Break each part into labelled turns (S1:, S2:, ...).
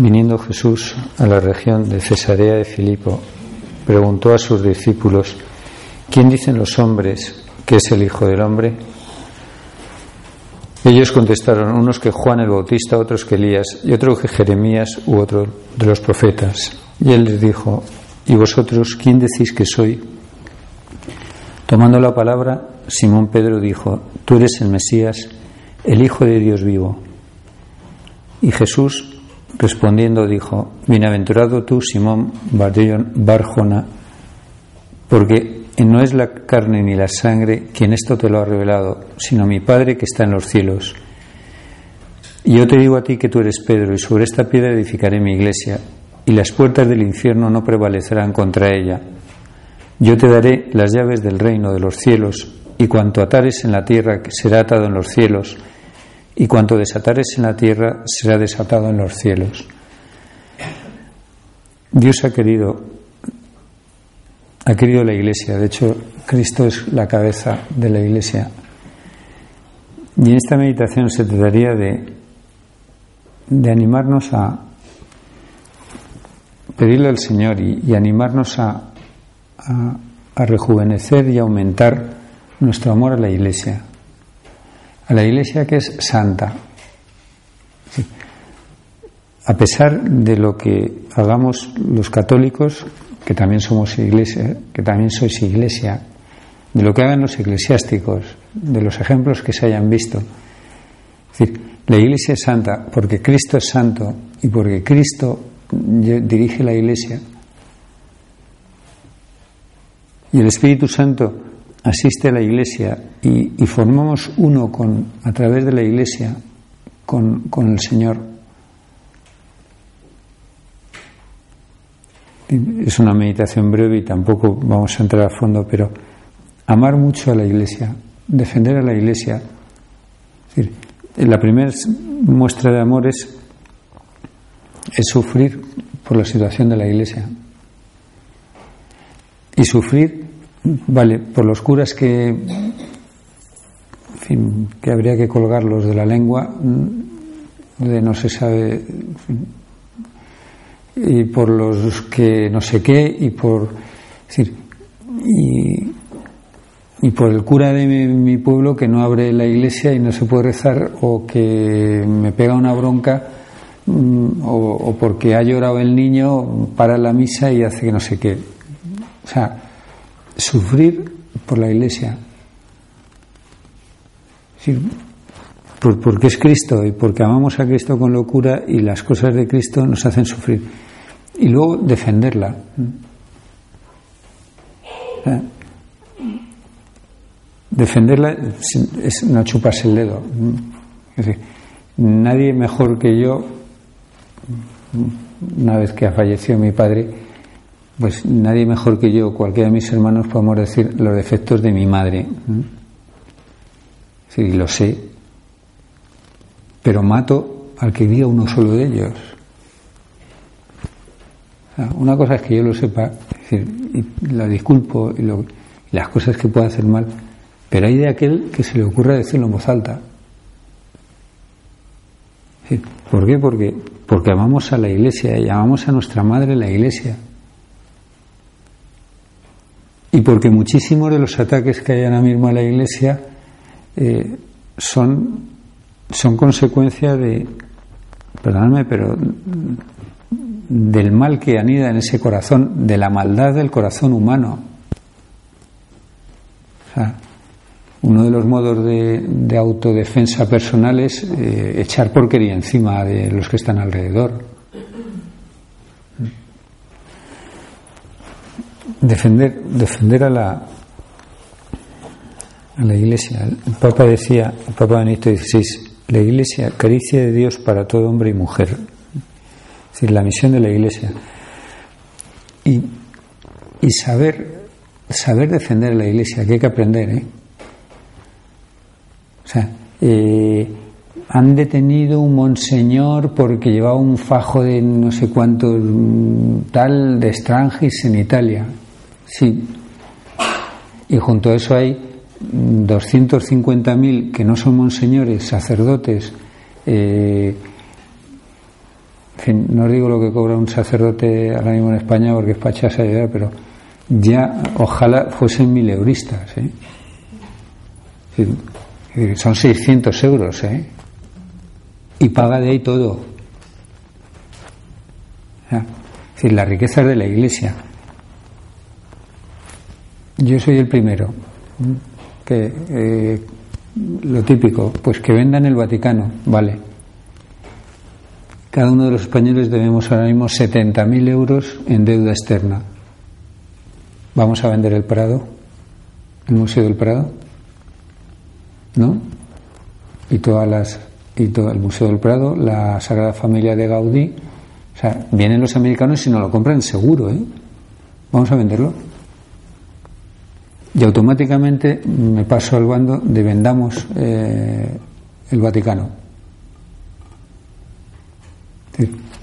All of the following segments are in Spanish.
S1: Viniendo Jesús a la región de Cesarea de Filipo, preguntó a sus discípulos, ¿quién dicen los hombres que es el Hijo del Hombre? Ellos contestaron, unos que Juan el Bautista, otros que Elías, y otros que Jeremías u otro de los profetas. Y él les dijo, ¿y vosotros quién decís que soy? Tomando la palabra, Simón Pedro dijo, tú eres el Mesías, el Hijo de Dios vivo. Y Jesús Respondiendo dijo, Bienaventurado tú, Simón Barjona, porque no es la carne ni la sangre quien esto te lo ha revelado, sino mi Padre que está en los cielos. Y yo te digo a ti que tú eres Pedro, y sobre esta piedra edificaré mi iglesia, y las puertas del infierno no prevalecerán contra ella. Yo te daré las llaves del reino de los cielos, y cuanto atares en la tierra será atado en los cielos, y cuanto desatares en la tierra será desatado en los cielos. Dios ha querido, ha querido la Iglesia, de hecho Cristo es la cabeza de la Iglesia. Y en esta meditación se trataría de, de animarnos a pedirle al Señor y, animarnos a, a rejuvenecer y aumentar nuestro amor a la Iglesia a la Iglesia que es santa. A pesar de lo que hagamos los católicos, que también somos iglesia, que también sois iglesia, de lo que hagan los eclesiásticos, de los ejemplos que se hayan visto. Decir, la iglesia es santa porque Cristo es santo y porque Cristo dirige la iglesia. Y el Espíritu Santo asiste a la iglesia y, formamos uno con, a través de la iglesia con, con el Señor. Es una meditación breve y tampoco vamos a entrar a fondo, pero amar mucho a la iglesia, defender a la iglesia. la primera muestra de amor es, es sufrir por la situación de la iglesia. Y sufrir Vale, por los curas que, que habría que colgarlos de la lengua, mm, de no se sabe, y por los que no sé qué, y por, decir, y, y por el cura de mi, pueblo que no abre la iglesia y no se puede rezar, o que me pega una bronca, mm, o porque ha llorado el niño, para la misa y hace que no sé qué. O sea, sufrir por la Iglesia. porque es Cristo y porque amamos a Cristo con locura y las cosas de Cristo nos hacen sufrir. Y luego defenderla. Defenderla es no chuparse el dedo. nadie mejor que yo, una vez que ha fallecido mi padre, pues nadie mejor que yo, cualquiera de mis hermanos, podemos decir los defectos de mi madre. Sí, lo sé. Pero mato al que diga uno solo de ellos. una cosa es que yo lo sepa, decir, y la disculpo y, lo, las cosas que puede hacer mal, pero hay de aquel que se le ocurra decirlo en voz alta. ¿Por qué? Porque, porque amamos a la iglesia y amamos a nuestra madre la iglesia. Y porque muchísimos de los ataques que hay ahora mismo a la iglesia eh, son, son consecuencia de, perdóname, pero del mal que anida en ese corazón, de la maldad del corazón humano. uno de los modos de, autodefensa personal es eh, echar porquería encima de los que están alrededor. Defender, defender a la, a la Iglesia. El Papa decía, el Papa Benedicto XVI, la Iglesia, caricia de Dios para todo hombre y mujer. Es decir, la misión de la Iglesia. Y, y saber, saber defender la Iglesia, que hay que aprender, ¿eh? O sea, eh, han detenido un monseñor porque llevaba un fajo de no sé cuánto mm, tal de Strangis en Italia. Sí. Y junto a eso hay 250.000 que no son monseñores, sacerdotes. Eh, no digo lo que cobra un sacerdote ahora mismo en España porque es pachasa pero ya ojalá fuesen mil euristas. ¿eh? son 600 euros, ¿eh? Y paga de ahí todo. Es decir, la riqueza de la iglesia. Yo soy el primero. Que eh, lo típico, pues que vendan el Vaticano, vale. Cada uno de los españoles debemos ahora mismo 70.000 euros en deuda externa. ¿Vamos a vender el Prado? ¿El Museo del Prado? ¿no? Y todas las y todo el Museo del Prado, la Sagrada Familia de Gaudí, o sea, vienen los americanos y no lo compran seguro, ¿eh? Vamos a venderlo. Y automáticamente me paso al bando de vendamos eh, el Vaticano.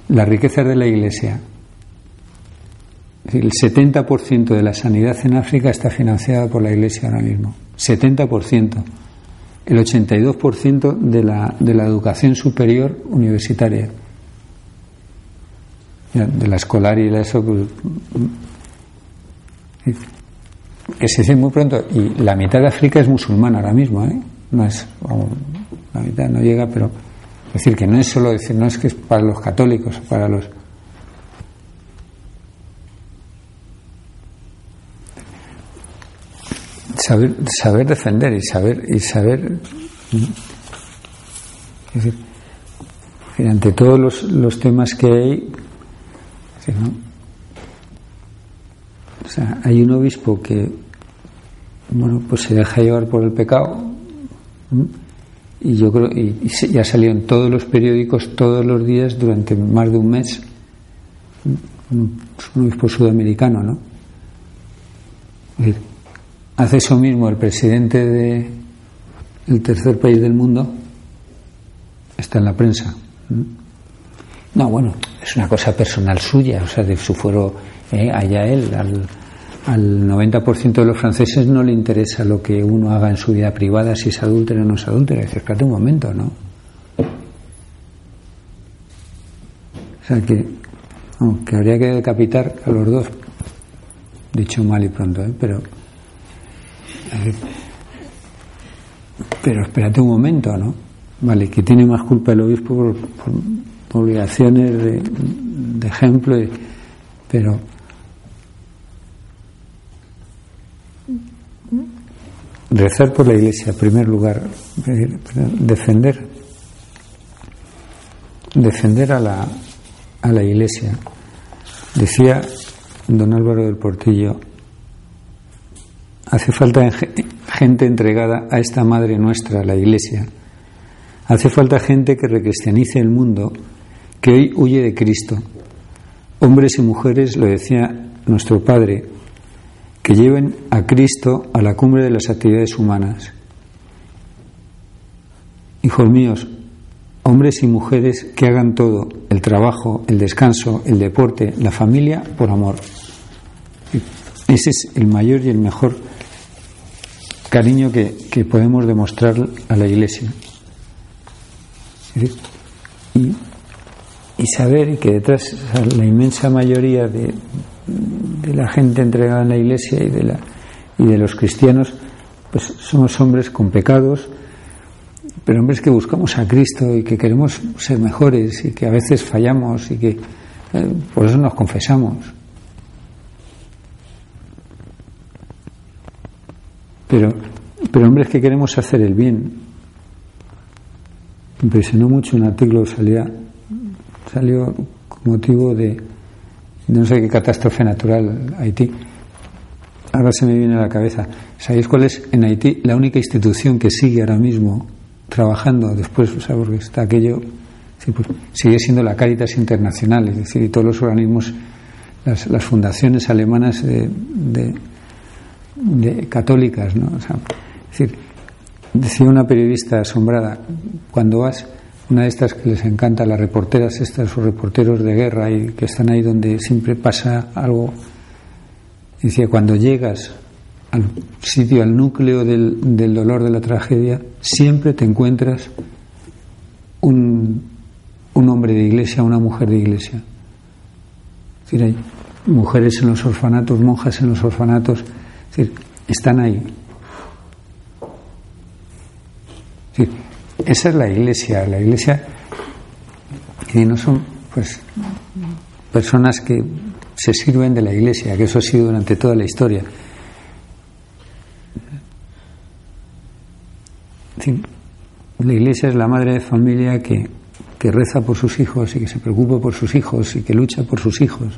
S1: La riqueza de la Iglesia. El 70% de la sanidad en África está financiada por la Iglesia ahora mismo. 70% el 82% de la, de la educación superior universitaria. De la escolar y la eso, pues, que se dice muy pronto. Y la mitad de África es musulmana ahora mismo, ¿eh? No es, la mitad no llega, pero es decir, que no es solo decir, no es que es para los católicos, para los saber, saber defender y saber y saber es decir, ante todos los, los temas que hay o sea, hay un obispo que bueno pues se deja llevar por el pecado y yo creo y, ya salió en todos los periódicos todos los días durante más de un mes un, obispo sudamericano no Hace eso mismo el presidente de el tercer país del mundo está en la prensa. No, bueno, es una cosa personal suya, o sea, de su fuero eh, allá él. Al, al 90% de los franceses no le interesa lo que uno haga en su vida privada, si es adúltero o no es adúltero. Dice, espérate un momento, ¿no? O sea que, que habría que decapitar a los dos, dicho mal y pronto, ¿eh? pero pero espérate un momento, ¿no? Vale, que tiene más culpa el obispo por, obligaciones de, ejemplo, pero rezar por la iglesia, en primer lugar, defender, defender a la, a la iglesia. Decía don Álvaro del Portillo, Hace falta gente entregada a esta Madre nuestra, la Iglesia. Hace falta gente que recristianice el mundo, que hoy huye de Cristo. Hombres y mujeres, lo decía nuestro Padre, que lleven a Cristo a la cumbre de las actividades humanas. Hijos míos, hombres y mujeres que hagan todo, el trabajo, el descanso, el deporte, la familia, por amor. Ese es el mayor y el mejor cariño que, podemos demostrar a la Iglesia. Y, y saber que detrás la inmensa mayoría de, de, la gente entregada en la Iglesia y de, la, y de los cristianos, pues somos hombres con pecados, pero hombres que buscamos a Cristo y que queremos ser mejores y que a veces fallamos y que eh, por eso nos confesamos. Pero, pero hombres que queremos hacer el bien. Impresionó mucho un artículo salía, salió con motivo de no sé qué catástrofe natural Haití. Ahora se me viene a la cabeza. ¿Sabéis cuál es en Haití la única institución que sigue ahora mismo trabajando después, o sea, porque está aquello, pues, sigue siendo la Caritas Internacional, es decir, y todos los organismos, las, las fundaciones alemanas de, de, católicas, ¿no? O sea, es decir, decía una periodista asombrada, cuando vas, una de estas que les encanta, las reporteras estas o reporteros de guerra y que están ahí donde siempre pasa algo, decía, cuando llegas al sitio, al núcleo del, dolor de la tragedia, siempre te encuentras un, un, hombre de iglesia, una mujer de iglesia. Es decir, hay mujeres en los orfanatos, monjas en los orfanatos, es decir, están ahí. Esa es la iglesia, la iglesia y no son pues personas que se sirven de la iglesia, que eso ha sido durante toda la historia. la iglesia es la madre de familia que, reza por sus hijos y que se preocupa por sus hijos y que lucha por sus hijos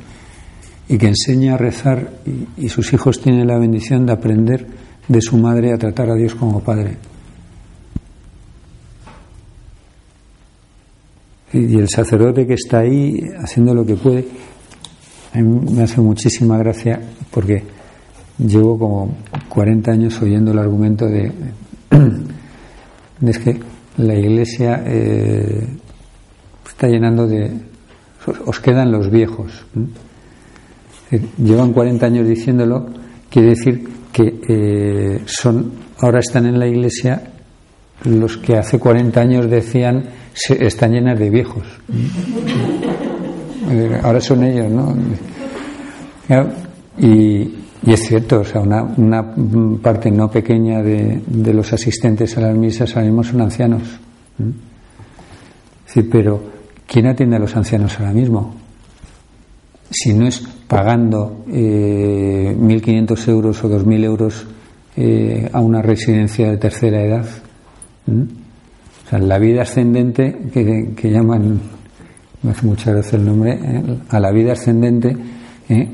S1: y que enseña a rezar y, sus hijos tienen la bendición de aprender de su madre a tratar a Dios como Padre. Y, el sacerdote que está ahí haciendo lo que puede, a mí me hace muchísima gracia porque llevo como 40 años oyendo el argumento de es que la iglesia eh, está llenando de... os quedan los viejos. Llevan 40 años diciéndolo, quiere decir que eh, son ahora están en la iglesia los que hace 40 años decían se, están llenas de viejos. Eh, ahora son ellos, ¿no? Y, es cierto, o sea, una, una parte no pequeña de, de, los asistentes a las misas ahora mismo son ancianos. Sí, pero ¿quién atiende a los ancianos ahora mismo? Si no es pagando eh, 1.500 euros o 2.000 euros eh, a una residencia de tercera edad. O sea, la vida ascendente, que, que llaman, me hace mucha gracia el nombre, eh, a la vida ascendente, eh,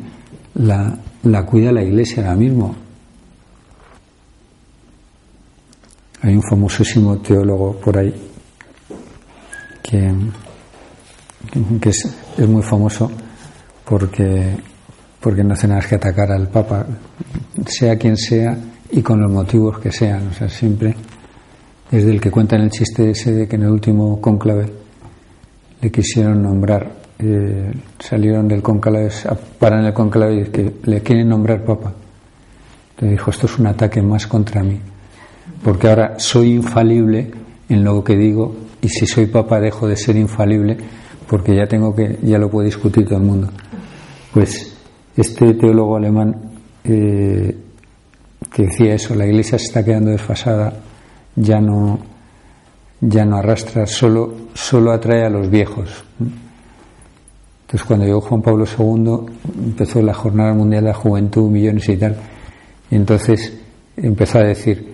S1: la, la cuida la iglesia ahora mismo. Hay un famosísimo teólogo por ahí que, que es, es, muy famoso porque, porque no hace nada que atacar al Papa, sea quien sea y con los motivos que sean. O sea, siempre es del que cuentan el chiste ese de que en el último cónclave le quisieron nombrar eh, salieron del conclave, paran el conclave y que le quieren nombrar papa. Entonces dijo, esto es un ataque más contra mí, porque ahora soy infalible en lo que digo y si soy papa dejo de ser infalible porque ya tengo que, ya lo puede discutir todo el mundo. Pues este teólogo alemán eh, que decía eso, la iglesia se está quedando desfasada, ya no, ya no arrastra, solo, solo atrae a los viejos. Entonces, cuando llegó Juan Pablo II, empezó la Jornada Mundial de la Juventud, millones y tal. Y entonces empezó a decir,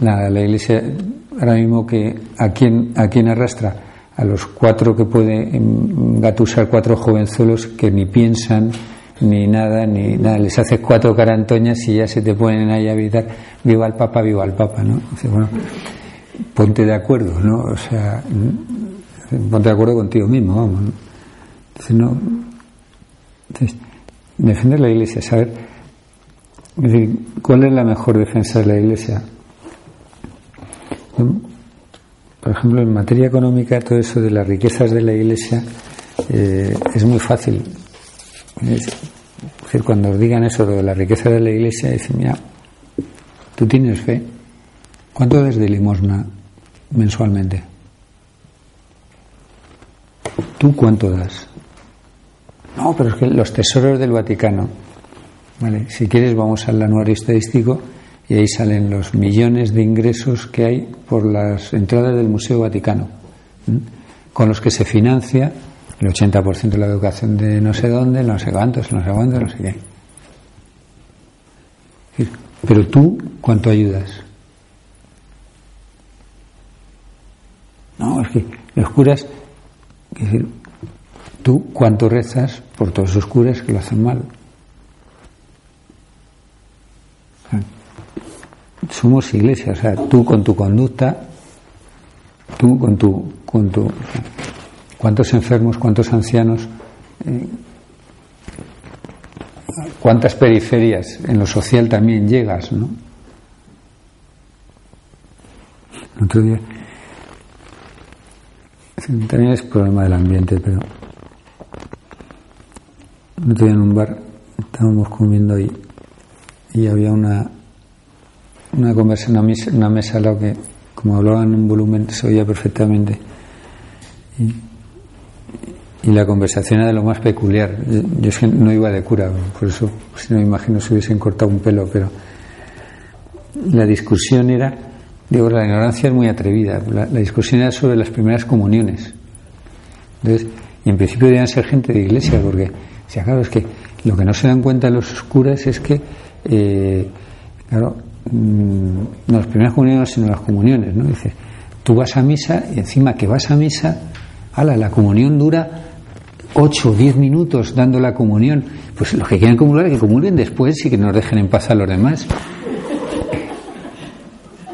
S1: la, la Iglesia, ahora mismo, que ¿a quién, ¿a quién arrastra? A los cuatro que puede gatusar cuatro jovenzuelos que ni piensan, ni nada, ni nada. Les hace cuatro carantoñas y ya se te ponen ahí a evitar, viva el Papa, viva el Papa, ¿no? bueno, ponte de acuerdo, ¿no? O sea, ponte de acuerdo contigo mismo, vamos, ¿no? Entonces, no, defender la iglesia, saber cuál es la mejor defensa de la iglesia. Por ejemplo, en materia económica, todo eso de las riquezas de la iglesia eh, es muy fácil. Es decir, cuando digan eso de la riqueza de la iglesia, dicen, mira, ¿Tú tienes fe? ¿Cuánto das de limosna mensualmente? ¿Tú cuánto das? No, pero es que los tesoros del Vaticano. Vale, si quieres vamos al anuario estadístico y ahí salen los millones de ingresos que hay por las entradas del Museo Vaticano, con los que se financia el 80% de la educación de no sé dónde, no sé cuántos, no sé cuántos, no sé qué. Pero tú, ¿cuánto ayudas? No, es que los curas, es decir, tú, ¿cuánto rezas por todos esos curas que lo hacen mal? somos iglesia, o sea, tú con tu conducta, tú con tu, con tu, cuántos enfermos, cuántos ancianos, eh, cuántas periferias en lo social también llegas, ¿no? Otro día, también es problema del ambiente, pero otro día en un bar estábamos comiendo y, y había una una conversación, una mesa, una mesa lo que, como hablaban en un volumen, se oía perfectamente. Y, la conversación era de lo más peculiar. Yo, no iba de cura, por eso, si no me imagino, se hubiesen cortado un pelo, pero la discusión era, digo, la ignorancia es muy atrevida. La, discusión era sobre las primeras comuniones. Entonces, y en principio debían ser gente de iglesia, porque, si claro, es que lo que no se dan cuenta los curas es que, eh, claro, Mm, no las primeras comuniones, sino las comuniones, ¿no? Dice, tú vas a misa y encima que vas a misa, ala, la comunión dura 8 o 10 minutos dando la comunión. Pues los que quieran comulgar, que comulguen después y que nos dejen en paz a los demás.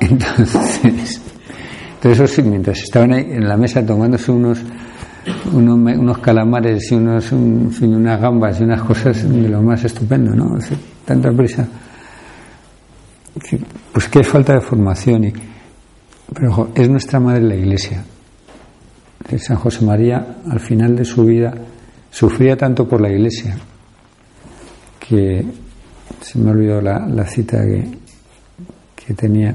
S1: Entonces, entonces mientras estaban ahí en la mesa tomándose unos unos, unos calamares y unos, unas gambas y unas cosas de lo más estupendo, ¿no? Tanta prisa pues es falta de formación. Y, pero es nuestra madre la Iglesia. San José María, al final de su vida, sufría tanto por la Iglesia que se me olvidó la, la cita que, que tenía.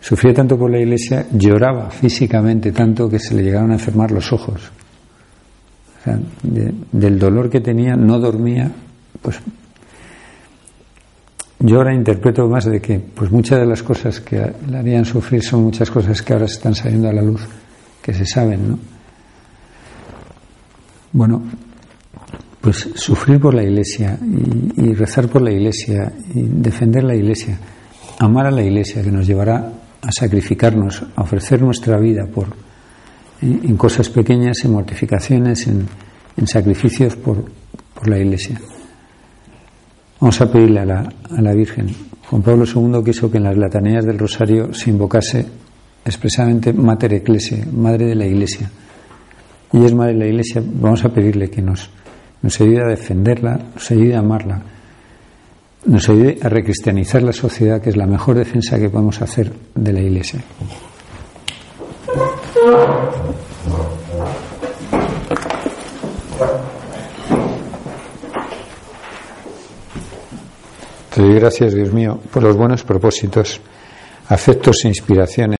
S1: Sufría tanto por la Iglesia, lloraba físicamente tanto que se le llegaron a enfermar los ojos. O sea, del dolor que tenía, no dormía, pues yo ahora interpreto más de que pues muchas de las cosas que le harían sufrir son muchas cosas que ahora están saliendo a la luz, que se saben, ¿no? Bueno, pues sufrir por la iglesia y, rezar por la iglesia y defender la iglesia, amar a la iglesia que nos llevará a sacrificarnos, a ofrecer nuestra vida por en, cosas pequeñas, en mortificaciones, en, sacrificios por, por la iglesia. Vamos a pedirle a la, a la Virgen. Juan Pablo II quiso que en las latanías del Rosario se invocase expresamente Mater Ecclesia, Madre de la Iglesia. Y es Madre de la Iglesia, vamos a pedirle que nos, nos ayude a defenderla, nos ayude a amarla, nos ayude a recristianizar la sociedad, que es la mejor defensa que podemos hacer de la Iglesia. Te doy gracias, Dios mío, por los buenos propósitos, afectos e inspiraciones